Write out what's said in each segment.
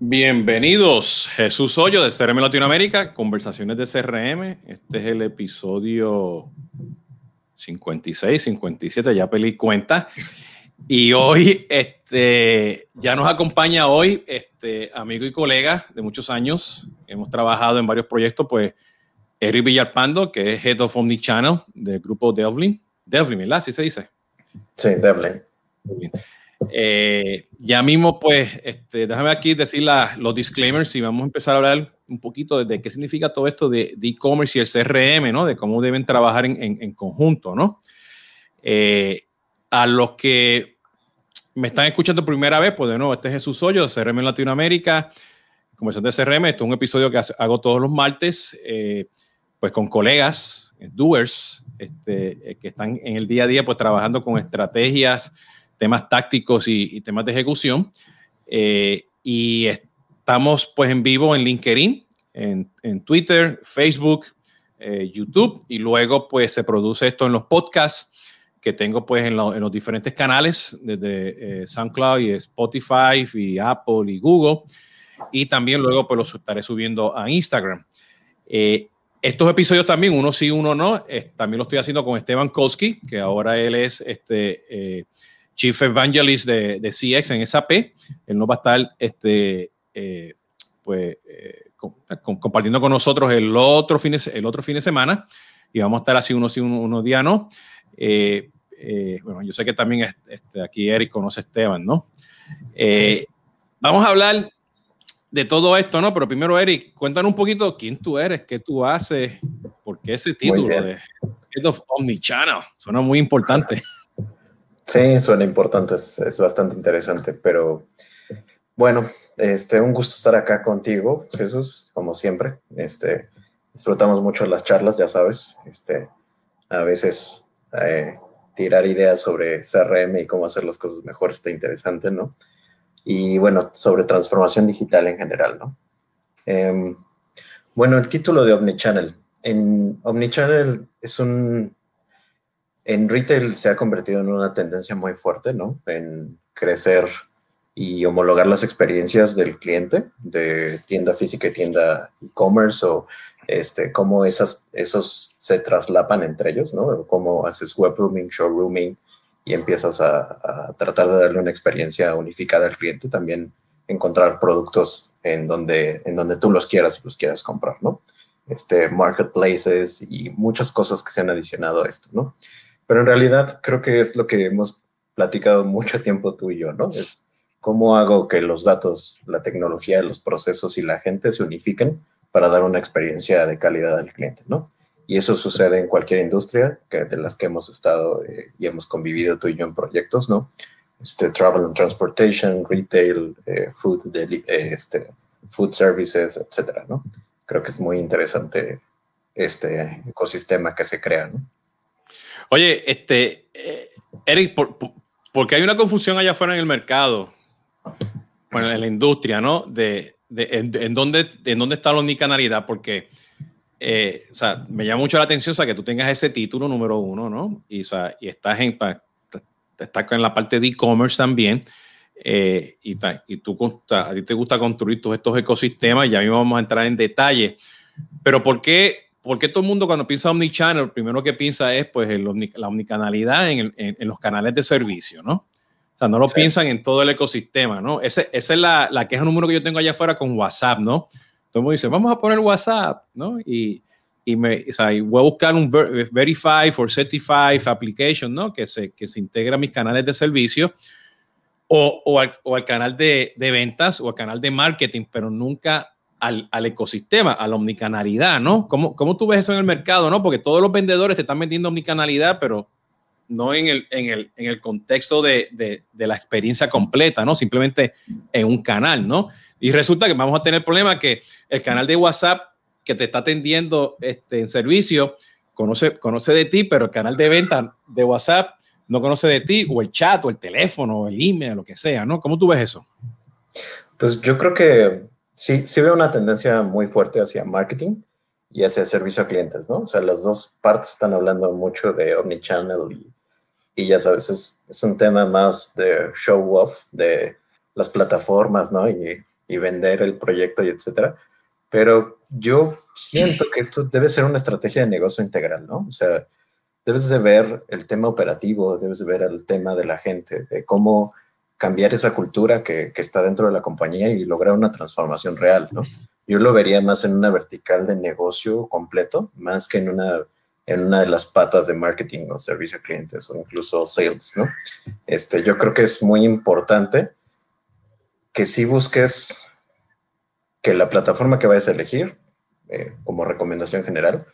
Bienvenidos, Jesús Hoyo de CRM Latinoamérica, conversaciones de CRM. Este es el episodio 56, 57, ya peli cuenta. Y hoy, este, ya nos acompaña hoy, este, amigo y colega de muchos años. Hemos trabajado en varios proyectos, pues, Eric Villalpando, que es Head of Omnichannel del grupo Devlin. Devlin, ¿verdad? ¿Así se dice? Sí, Devlin. Muy bien. Eh, ya mismo, pues, este, déjame aquí decir los disclaimers y vamos a empezar a hablar un poquito de, qué significa todo esto de e-commerce y el CRM, ¿no? De cómo deben trabajar en, conjunto, ¿no? Eh, a los que me están escuchando primera vez, pues de nuevo, este es Jesús Hoyo de CRM en Latinoamérica, conversación de CRM. Esto es un episodio que hago todos los martes, eh, pues con colegas, doers, este, que están en el día a día, pues trabajando con estrategias temas tácticos y, temas de ejecución. Eh, y estamos pues en vivo en LinkedIn, en, Twitter, Facebook, eh, YouTube y luego pues se produce esto en los podcasts que tengo pues en, en los diferentes canales desde eh, SoundCloud y Spotify y Apple y Google y también luego pues los estaré subiendo a Instagram. estos episodios también, uno sí, uno no, también lo estoy haciendo con Esteban Koski, que ahora él es este, Chief Evangelist de, de CX en SAP. Él nos va a estar este, eh, pues, eh, compartiendo con nosotros el otro, fin de, el otro fin de semana y vamos a estar así unos, unos, unos días, ¿no? Eh, bueno, yo sé que también este, aquí Eric conoce a Esteban, ¿no? Vamos a hablar de todo esto, ¿no? Pero primero, Eric, cuéntanos un poquito quién tú eres, qué tú haces, por qué ese título de Head of Omnichannel. Suena muy importante. Sí, suena importante, es, bastante interesante, pero bueno, este, un gusto estar acá contigo, Jesús, como siempre. Este, disfrutamos mucho las charlas, ya sabes. Este, a veces eh, tirar ideas sobre CRM y cómo hacer las cosas mejor está interesante, ¿no? Y bueno, sobre transformación digital en general, ¿no? Em, bueno, el título de Omnichannel. En Omnichannel es un en retail se ha convertido en una tendencia muy fuerte, ¿no? En crecer y homologar las experiencias del cliente de tienda física y tienda e-commerce o este, cómo esas, esos se traslapan entre ellos, ¿no? Cómo haces web rooming, showrooming y empiezas a, tratar de darle una experiencia unificada al cliente, también encontrar productos en donde, en donde tú los quieras y los quieras comprar, ¿no? Este, marketplaces y muchas cosas que se han adicionado a esto, ¿no? Pero en realidad creo que es lo que hemos platicado mucho tiempo tú y yo, ¿no? Es cómo hago que los datos, la tecnología, los procesos y la gente se unifiquen para dar una experiencia de calidad al cliente, ¿no? Y eso sucede en cualquier industria que de las que hemos estado eh, y hemos convivido tú y yo en proyectos, ¿no? Este, travel and transportation, retail, eh, food, eh, este, food services, etcétera, ¿no? Creo que es muy interesante este ecosistema que se crea, ¿no? Oye, este, eh, Eric, porque hay una confusión allá afuera en el mercado, bueno, en la industria, ¿no? De, en, dónde, en dónde está la omnicanalidad, porque, eh, o sea, me llama mucho la atención, o sea, que tú tengas ese título número uno, ¿no? Y, o sea, y estás en, estás en la parte de e-commerce también. Eh, y, y tú a ti te gusta construir todos estos ecosistemas, ya mismo vamos a entrar en detalle, pero ¿por qué porque todo el mundo cuando piensa omnichannel, lo primero que piensa es pues la omnicanalidad en, los canales de servicio, ¿no? O sea, no lo piensan en todo el ecosistema, ¿no? Ese, esa es la, la, queja número que yo tengo allá afuera con WhatsApp, ¿no? Todo el mundo dice, vamos a poner WhatsApp, ¿no? Y, y, me, o sea, voy a buscar un Verify or Certify application, ¿no? Que se, que se integra a mis canales de servicio o, o, al, o al, canal de, de ventas o al canal de marketing, pero nunca al, al, ecosistema, a la omnicanalidad, ¿no? ¿Cómo, ¿Cómo tú ves eso en el mercado, no? Porque todos los vendedores te están vendiendo omnicanalidad, pero no en el, en el, en el contexto de, de, la experiencia completa, ¿no? Simplemente en un canal, ¿no? Y resulta que vamos a tener el problema que el canal de WhatsApp que te está atendiendo este, en servicio conoce, conoce de ti, pero el canal de venta de WhatsApp no conoce de ti, o el chat, o el teléfono, o el email, lo que sea, ¿no? ¿Cómo tú ves eso? Pues yo creo que sí, sí veo una tendencia muy fuerte hacia marketing y hacia servicio a clientes, ¿no? O sea, las dos partes están hablando mucho de omnichannel y, y ya sabes, es, es, un tema más de show off de las plataformas, ¿no? Y y vender el proyecto y etcétera. Pero yo siento que esto debe ser una estrategia de negocio integral, ¿no? O sea, debes de ver el tema operativo, debes de ver el tema de la gente, de cómo cambiar esa cultura que, está dentro de la compañía y lograr una transformación real, ¿no? Yo lo vería más en una vertical de negocio completo, más que en una, en una de las patas de marketing o servicio a clientes o incluso sales, ¿no? Este, yo creo que es muy importante que si busques que la plataforma que vayas a elegir, eh, como recomendación general,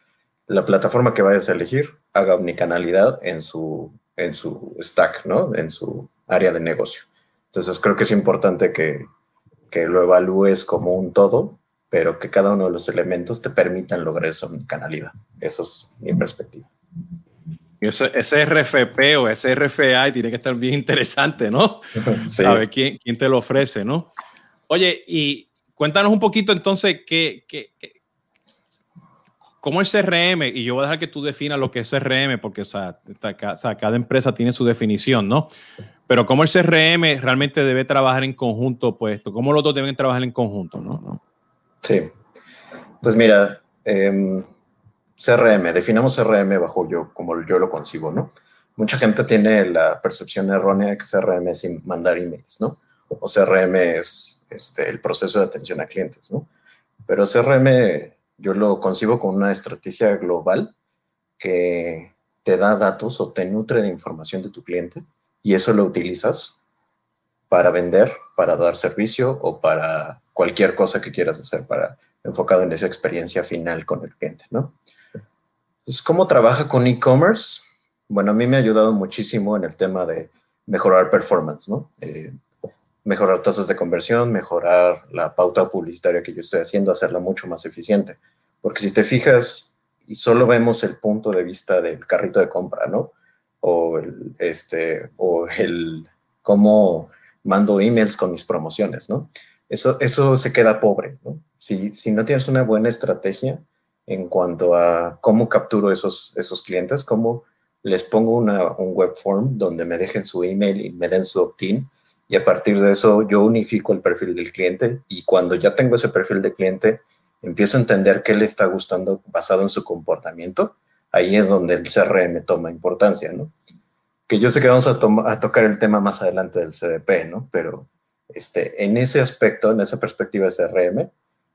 la plataforma que vayas a elegir haga omnicanalidad en su, en su stack, ¿no? En su área de negocio. Entonces creo que es importante que, que lo evalúes como un todo, pero que cada uno de los elementos te permitan lograr esa omnicanalidad. Eso es mi perspectiva. Ese, ese, RFP o ese RFI tiene que estar bien interesante, ¿no? Sí. A ver quién, quién te lo ofrece, ¿no? Oye, y cuéntanos un poquito entonces qué, qué, qué, cómo el CRM, y yo voy a dejar que tú definas lo que es CRM, porque o sea, cada empresa tiene su definición, ¿no? Pero cómo el CRM realmente debe trabajar en conjunto, pues, cómo los dos deben trabajar en conjunto, ¿no? Sí. Pues mira, eh, CRM, definamos CRM bajo yo, como yo lo concibo, ¿no? Mucha gente tiene la percepción errónea de que CRM es mandar emails, ¿no? O CRM es este, el proceso de atención a clientes, ¿no? Pero CRM yo lo concibo con una estrategia global que te da datos o te nutre de información de tu cliente y eso lo utilizas para vender, para dar servicio o para cualquier cosa que quieras hacer para enfocado en esa experiencia final con el cliente, ¿no? Entonces, ¿cómo trabaja con e-commerce? Bueno, a mí me ha ayudado muchísimo en el tema de mejorar performance, ¿no? Eh, mejorar tasas de conversión, mejorar la pauta publicitaria que yo estoy haciendo, hacerla mucho más eficiente. Porque si te fijas y solo vemos el punto de vista del carrito de compra, ¿no? O el, este, o el cómo mando emails con mis promociones, ¿no? Eso, eso se queda pobre, ¿no? Si, si no tienes una buena estrategia en cuanto a cómo capturo esos, esos clientes, cómo les pongo una, un web form donde me dejen su email y me den su opt-in, y a partir de eso yo unifico el perfil del cliente y cuando ya tengo ese perfil de cliente, empiezo a entender qué le está gustando basado en su comportamiento, ahí es donde el CRM toma importancia, ¿no? Que yo sé que vamos a, a tocar el tema más adelante del CDP, ¿no? Pero este, en ese aspecto, en esa perspectiva de CRM,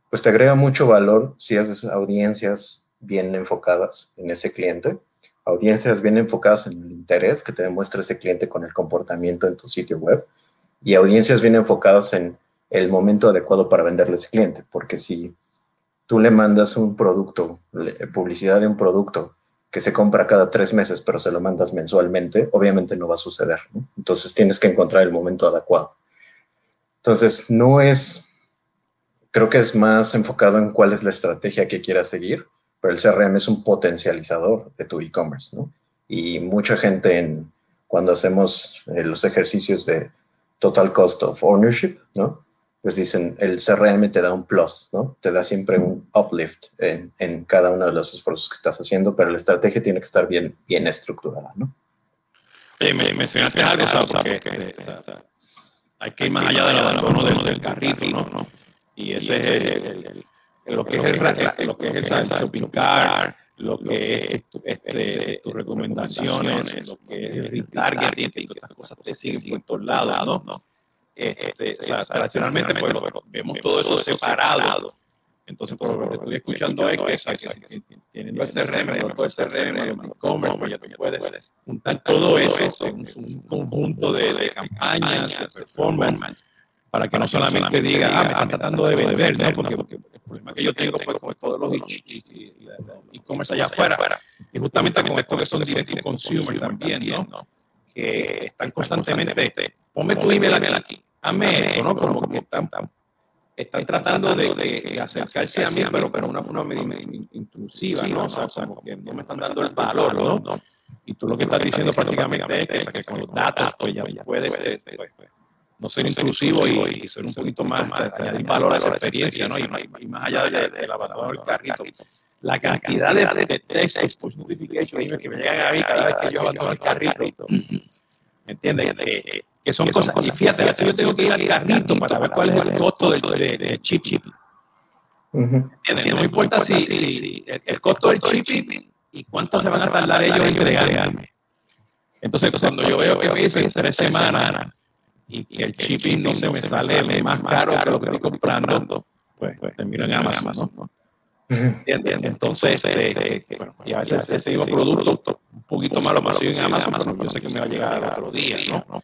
pues te agrega mucho valor si haces audiencias bien enfocadas en ese cliente, audiencias bien enfocadas en el interés que te demuestra ese cliente con el comportamiento en tu sitio web y audiencias bien enfocadas en el momento adecuado para venderle a ese cliente, porque si tú le mandas un producto, publicidad de un producto que se compra cada tres meses, pero se lo mandas mensualmente, obviamente no va a suceder. Entonces tienes que encontrar el momento adecuado. Entonces, no es, creo que es más enfocado en cuál es la estrategia que quieras seguir, pero el CRM es un potencializador de tu e-commerce, ¿no? Y mucha gente en, cuando hacemos eh, los ejercicios de total cost of ownership, ¿no? Pues dicen, el CRM te da un plus, ¿no? Te da siempre un uplift en, en cada uno de los esfuerzos que estás haciendo, pero la estrategia tiene que estar bien, bien estructurada, ¿no? me, mencionaste algo, que, hay que ir más allá del abandono del, del carrito, ¿no? Y ese es el, lo que es el, lo que es el shopping cart, lo que es este, tus recomendaciones, lo que es el retargeting, que todas estas cosas te siguen por todos lados, ¿no? Este, o sea, tradicionalmente pues, vemos todo eso separado. Entonces, por lo que estoy escuchando es que, teniendo el CRM, todo el CRM, el e-commerce, pues ya puedes juntar todo eso en un conjunto de, campañas, de performance, para que no solamente diga, ah, me están tratando de vender, ¿no? Porque, el problema que yo tengo pues, con todos los e-commerce allá afuera, y justamente con esto que son direct consumer también, ¿no? Que están constantemente, ponme tu email aquí, hazme esto, ¿no? Como que están están tratando de, acercarse a mí, pero, pero una forma intrusiva, ¿no? O sea, como que no me están dando el valor, ¿no? Y tú lo que estás diciendo prácticamente es que, con los datos, pues ya puedes este, pues, pues, no ser intrusivo y, ser un poquito más, añadir valor a esa experiencia, ¿no? Y, más allá de, la abandono del carrito, la cantidad de, textos, push notification, que me llegan a mí cada vez que yo abandono el carrito, ¿Me entiendes? Que, que son cosas. Y fíjate, así yo tengo que ir al carrito para ver cuál es el costo del, de, chip chip. ¿Entiendes? No importa si, si el, costo del chip y cuánto se van a tardar ellos en entregarme. Entonces, cuando yo veo que me dicen tres semanas y que el shipping no se me sale más caro que lo que estoy comprando, pues, pues termino en Amazon. ¿no? Entonces, este, bueno, y a veces ese mismo producto, un poquito más lo consigo en Amazon, pero yo sé que me va a llegar al otro día, ¿no?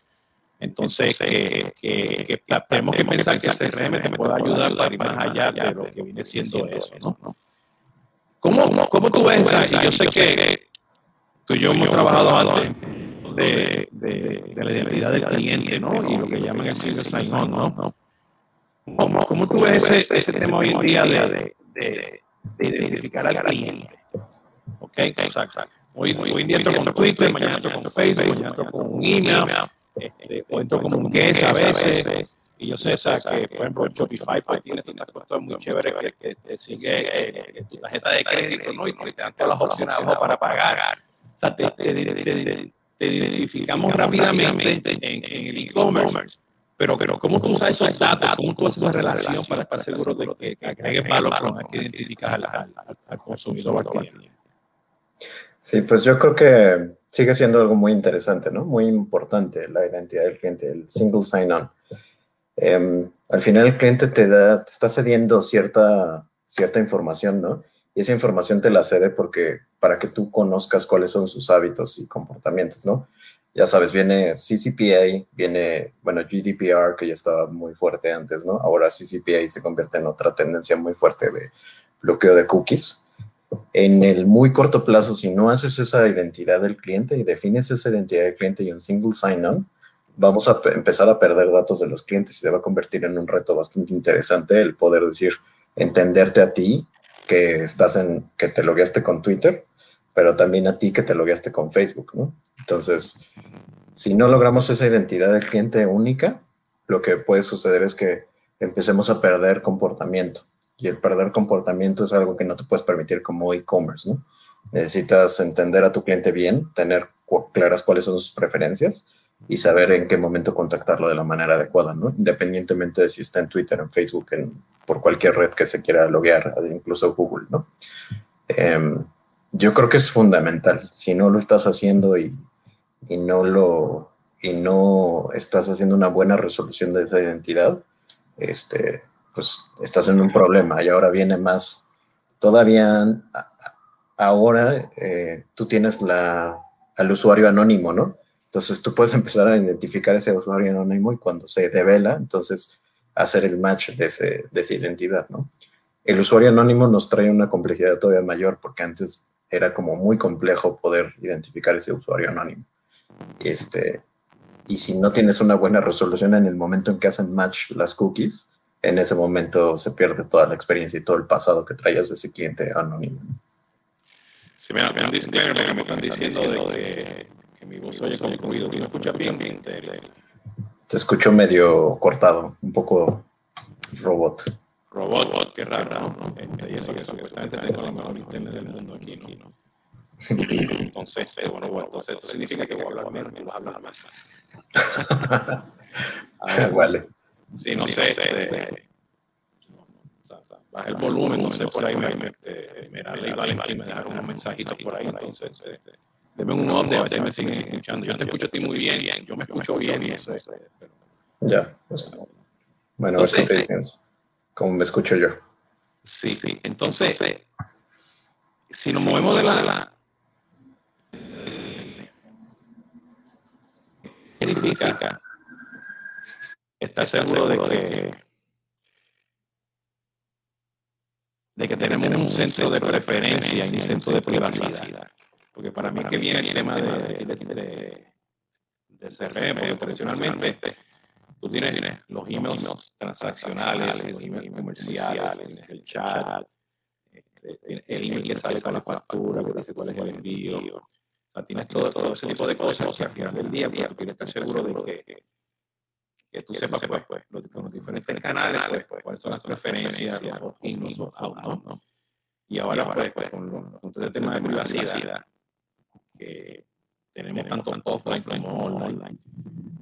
Entonces, que, que, tenemos que pensar que el CRM te pueda ayudar para ir más allá de lo que viene siendo eso, ¿no? ¿Cómo, cómo tú ves? Y yo sé que tú y yo hemos trabajado antes de, de, de la identidad del cliente, ¿no? Y lo que llaman el single sign-on, ¿no? ¿Cómo, ¿Cómo, tú ves ese, ese tema hoy en día de, de, de identificar al cliente. ¿Ok? Exacto. Hoy, hoy en día entro con Twitter, mañana entro con Facebook, mañana entro con un email, este, o entro como un guest a veces. Y yo sé, o sea, que, por ejemplo, Shopify pues, tiene estas cosas muy chéveres que, que te sigue eh, tu tarjeta de crédito, ¿no? Y te dan todas las opciones abajo para pagar. O sea, te, te, te, te identificamos rápidamente en, el e-commerce pero, pero ¿cómo tú usas esos datos? ¿Cómo tú haces esa relación para estar seguro de que, agregues valor que identificas al, consumidor Sí, pues yo creo que sigue siendo algo muy interesante, ¿no? Muy importante la identidad del cliente, el single sign-on. Em, al final el cliente te, da, te está cediendo cierta, cierta información, ¿no? Y esa información te la cede porque para que tú conozcas cuáles son sus hábitos y comportamientos, ¿no? ya sabes, viene CCPA, viene, bueno, GDPR, que ya estaba muy fuerte antes, ¿no? Ahora CCPA se convierte en otra tendencia muy fuerte de bloqueo de cookies. En el muy corto plazo, si no haces esa identidad del cliente y defines esa identidad del cliente y un single sign-on, vamos a empezar a perder datos de los clientes y se va a convertir en un reto bastante interesante el poder decir, entenderte a ti, que estás en, que te logueaste con Twitter, pero también a ti que te logueaste con Facebook, ¿no? Entonces, si no logramos esa identidad del cliente única, lo que puede suceder es que empecemos a perder comportamiento. Y el perder comportamiento es algo que no te puedes permitir como e-commerce, ¿no? Necesitas entender a tu cliente bien, tener claras cuáles son sus preferencias y saber en qué momento contactarlo de la manera adecuada, ¿no? Independientemente de si está en Twitter, en Facebook, en, por cualquier red que se quiera loguear, incluso Google, ¿no? Em, yo creo que es fundamental. Si no lo estás haciendo y, y, no lo y no estás haciendo una buena resolución de esa identidad, este, pues estás en un problema. Y ahora viene más, todavía ahora eh, tú tienes la, al usuario anónimo, ¿no? Entonces tú puedes empezar a identificar ese usuario anónimo y cuando se devela, entonces hacer el match de, ese, de esa identidad, ¿no? El usuario anónimo nos trae una complejidad todavía mayor porque antes era como muy complejo poder identificar ese usuario anónimo. Este, y si no tienes una buena resolución en el momento en que hacen match las cookies, en ese momento se pierde toda la experiencia y todo el pasado que traías de ese cliente anónimo. Sí, mira, me, están diciendo de que, mi voz oye como ruido, ¿tú me escuchas bien? bien te, te escucho medio cortado, un poco robot robot, qué raro, ¿no? Este, y eso que supuestamente tengo la mejor internet del mundo aquí, ¿no? Entonces, eh, bueno, bueno, entonces esto significa que voy a hablar menos y voy a hablar más. ver, vale. Sí, no sé, este, baja el volumen, no sé, por ahí me, me, eh, me, y Valentín me dejaron unos mensajitos por ahí, entonces, este, deme un update, a ver si me siguen escuchando. Yo te escucho a ti muy bien, yo me escucho bien y eso es. Ya, pues, bueno, a ver si te dicen como me escucho yo. Sí, sí. Entonces, si nos movemos de la... ¿Qué significa? Estar seguro de que, de que tenemos un centro de preferencia y un centro de privacidad. Porque para mí que viene el tema de, de, de, de CRM, porque tradicionalmente Tú tienes, los emails transaccionales, los emails comerciales, tienes el chat, este, el email que sale con la factura, que dice cuál es el envío. O sea, tienes todo, todo ese tipo de cosas que al final del día pues, tú quieres estar seguro de que, que tú sepas pues, pues, los, los diferentes canales, pues, pues, cuáles son las preferencias, los emails, los ¿no? Y ahora, pues, pues, con, los, con todo el tema de privacidad, que tenemos tanto offline como online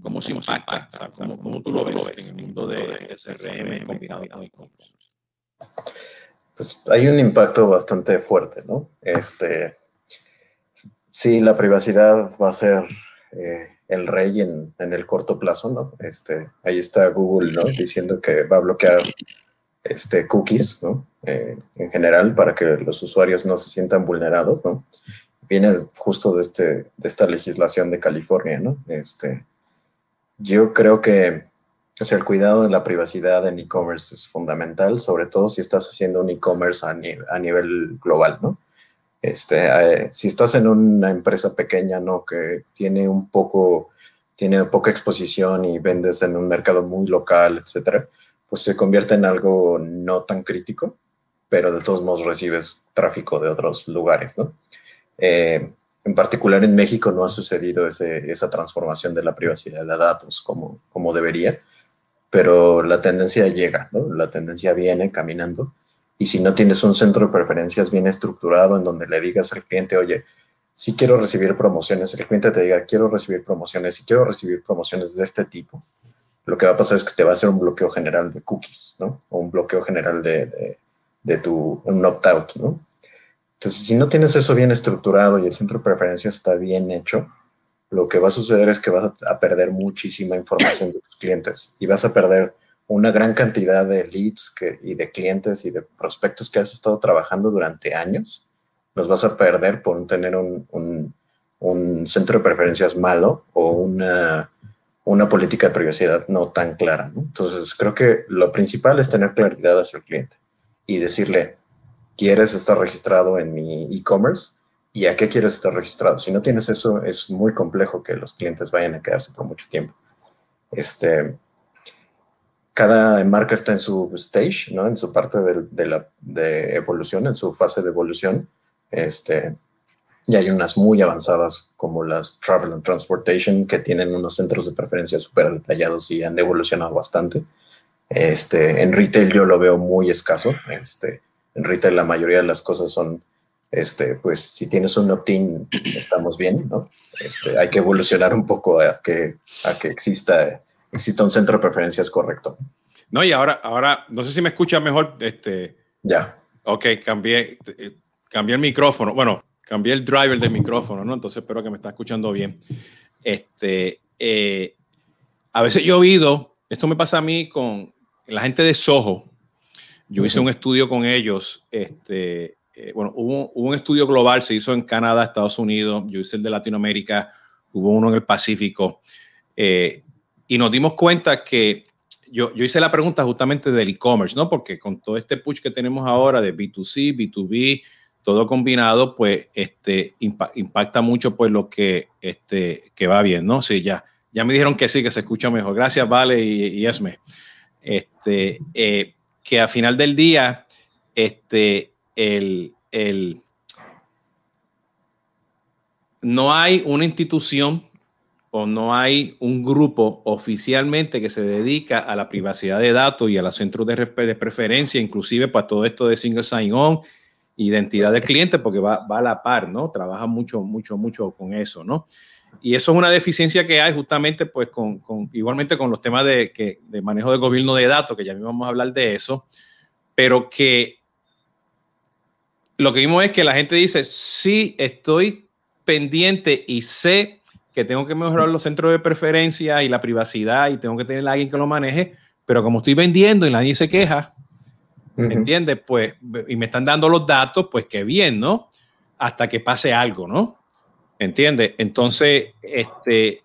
cómo se impacta, o sea, cómo, cómo, tú lo ves en el mundo de SRM combinado con e-commerce. Pues hay un impacto bastante fuerte, ¿no? Este, sí, la privacidad va a ser eh, el rey en, en, el corto plazo, ¿no? Este, ahí está Google, ¿no? Diciendo que va a bloquear este, cookies, ¿no? Eh, en general, para que los usuarios no se sientan vulnerados, ¿no? Viene justo de, este, de esta legislación de California, ¿no? Este, yo creo que o sea, el cuidado de la privacidad en e-commerce es fundamental, sobre todo si estás haciendo un e-commerce a, a, nivel global, ¿no? Este, eh, si estás en una empresa pequeña, ¿no? Que tiene un poco, tiene poca exposición y vendes en un mercado muy local, etcétera, pues se convierte en algo no tan crítico, pero de todos modos recibes tráfico de otros lugares, ¿no? Eh, en particular en México no ha sucedido ese, esa transformación de la privacidad de datos como, como debería, pero la tendencia llega, ¿no? La tendencia viene caminando y si no tienes un centro de preferencias bien estructurado en donde le digas al cliente, oye, si quiero recibir promociones, el cliente te diga, quiero recibir promociones, si quiero recibir promociones de este tipo, lo que va a pasar es que te va a hacer un bloqueo general de cookies, ¿no? O un bloqueo general de, de, tu, un opt-out, ¿no? Entonces, si no tienes eso bien estructurado y el centro de preferencias está bien hecho, lo que va a suceder es que vas a perder muchísima información de tus clientes y vas a perder una gran cantidad de leads y de clientes y de prospectos que has estado trabajando durante años, los vas a perder por tener un, un, centro de preferencias malo o una, una, política de privacidad no tan clara. Entonces, creo que lo principal es tener claridad hacia el cliente y decirle, ¿quieres estar registrado en mi e-commerce? ¿Y a qué quieres estar registrado? Si no tienes eso, es muy complejo que los clientes vayan a quedarse por mucho tiempo. Este, cada marca está en su stage, ¿no? En su parte de, de, la, de evolución, en su fase de evolución. Este, y hay unas muy avanzadas como las Travel and Transportation que tienen unos centros de preferencia súper detallados y han evolucionado bastante. Este, en retail yo lo veo muy escaso. Este, en retail la mayoría de las cosas son, este, pues si tienes un opt-in estamos bien, ¿no? Este, hay que evolucionar un poco a que, a que exista exista un centro de preferencias correcto. No, y ahora, ahora, no sé si me escucha mejor. Este, ya. Ok, cambié, cambié el micrófono. Bueno, cambié el driver del micrófono, ¿no? Entonces espero que me está escuchando bien. Este, eh, a veces yo he oído, esto me pasa a mí con la gente de Soho. Yo hice un estudio con ellos. Este, eh, bueno, hubo, hubo, un estudio global, se hizo en Canadá, Estados Unidos. Yo hice el de Latinoamérica, hubo uno en el Pacífico. Eh, y nos dimos cuenta que yo, yo hice la pregunta justamente del e-commerce, ¿no? Porque con todo este push que tenemos ahora de B2C, B2B, todo combinado, pues este, impacta mucho pues lo que, este, que va bien, ¿no? Sí, ya, ya me dijeron que sí, que se escucha mejor. Gracias, Vale y, Esme. Este, eh, que a final del día, este, el, el, no hay una institución o no hay un grupo oficialmente que se dedica a la privacidad de datos y a los centros de, preferencia, inclusive para todo esto de single sign-on, identidad del cliente, porque va, va, a la par, ¿no? Trabaja mucho, mucho, mucho con eso, ¿no? Y eso es una deficiencia que hay justamente, pues, con, con igualmente con los temas de, que, de manejo de gobierno de datos, que ya vamos a hablar de eso, pero que lo que vimos es que la gente dice, sí, estoy pendiente y sé que tengo que mejorar los centros de preferencia y la privacidad y tengo que tener a alguien que lo maneje, pero como estoy vendiendo y nadie se queja, ¿me entiendes? Pues, y me están dando los datos, pues qué bien, ¿no? Hasta que pase algo, ¿no? ¿Entiendes? Entonces, este,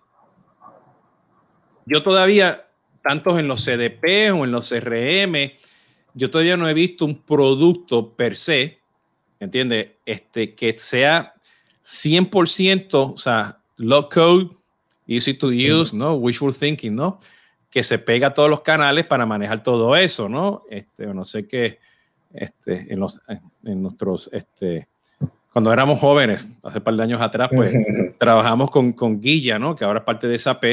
yo todavía, tanto en los CDP o en los CRM, yo todavía no he visto un producto per se, ¿entiendes? Este, que sea 100%, o sea, low code, easy to use, ¿no? Wishful thinking, ¿no? Que se pega a todos los canales para manejar todo eso, ¿no? Este, no sé qué, este, en, los, en nuestros, este, cuando éramos jóvenes, hace un par de años atrás, pues trabajamos con, con Guilla, ¿no? Que ahora es parte de SAP,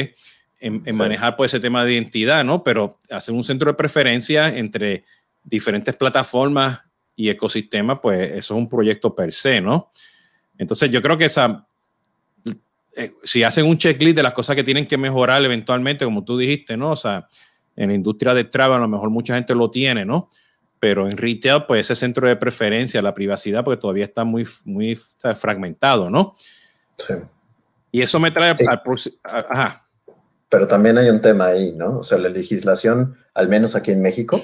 en, en manejar pues ese tema de identidad, ¿no? Pero hacer un centro de preferencia entre diferentes plataformas y ecosistemas, pues eso es un proyecto per se, ¿no? Entonces yo creo que esa, eh, si hacen un checklist de las cosas que tienen que mejorar eventualmente, como tú dijiste, ¿no? O sea, en la industria de travel a lo mejor mucha gente lo tiene, ¿no? Pero en retail, pues ese centro de preferencia, la privacidad, porque todavía está muy, muy fragmentado, ¿no? Sí. Y eso me trae al Ajá. Pero también hay un tema ahí, ¿no? O sea, la legislación, al menos aquí en México,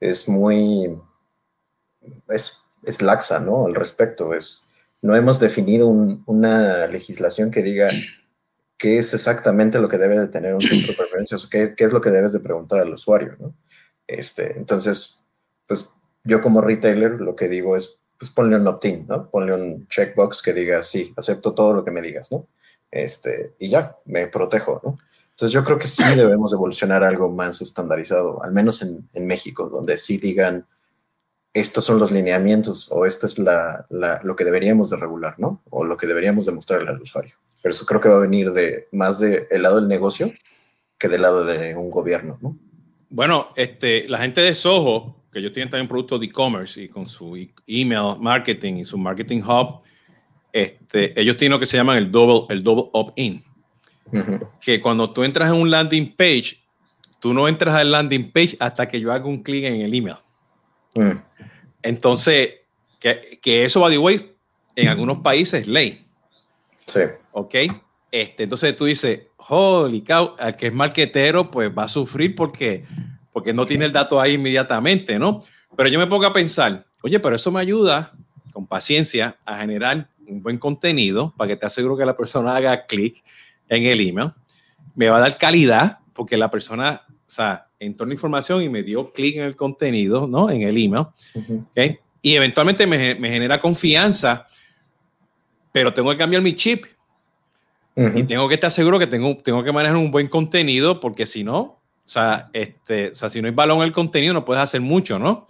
es muy, es, es laxa, ¿no? Al respecto, es, no hemos definido una legislación que diga qué es exactamente lo que debe de tener un centro de preferencias o qué, qué, es lo que debes de preguntar al usuario, ¿no? Este, entonces, pues yo como retailer lo que digo es, pues ponle un opt-in, ¿no? Ponle un checkbox que diga, sí, acepto todo lo que me digas, ¿no? Este, y ya, me protejo, ¿no? Entonces yo creo que sí debemos evolucionar algo más estandarizado, al menos en, en México, donde sí digan, estos son los lineamientos o esto es la, lo que deberíamos de regular, ¿no? O lo que deberíamos demostrarle al usuario. Pero eso creo que va a venir de más del lado del negocio que del lado de un gobierno, ¿no? Bueno, este, la gente de Soho, que ellos tienen también productos de e-commerce y con su e-, email marketing y su marketing hub, este, ellos tienen lo que se llaman el double, el double opt-in. Que cuando tú entras en un landing page, tú no entras al landing page hasta que yo haga un clic en el email. Mm. Entonces, que, que eso, by the way, en algunos países es ley. Sí. ¿Ok? Este, entonces tú dices, holy cow, al que es marquetero, pues va a sufrir porque, porque no tiene el dato ahí inmediatamente, ¿no? Pero yo me pongo a pensar, oye, pero eso me ayuda con paciencia a generar un buen contenido para que te aseguro que la persona haga clic en el email. Me va a dar calidad porque la persona, o sea, entró en información y me dio clic en el contenido, ¿no? En el email. ¿okay? Y eventualmente me, me, genera confianza, pero tengo que cambiar mi chip. Y tengo que estar seguro que tengo, tengo que manejar un buen contenido, porque si no, o sea, este, o sea, si no hay balón en el contenido, no puedes hacer mucho, ¿no?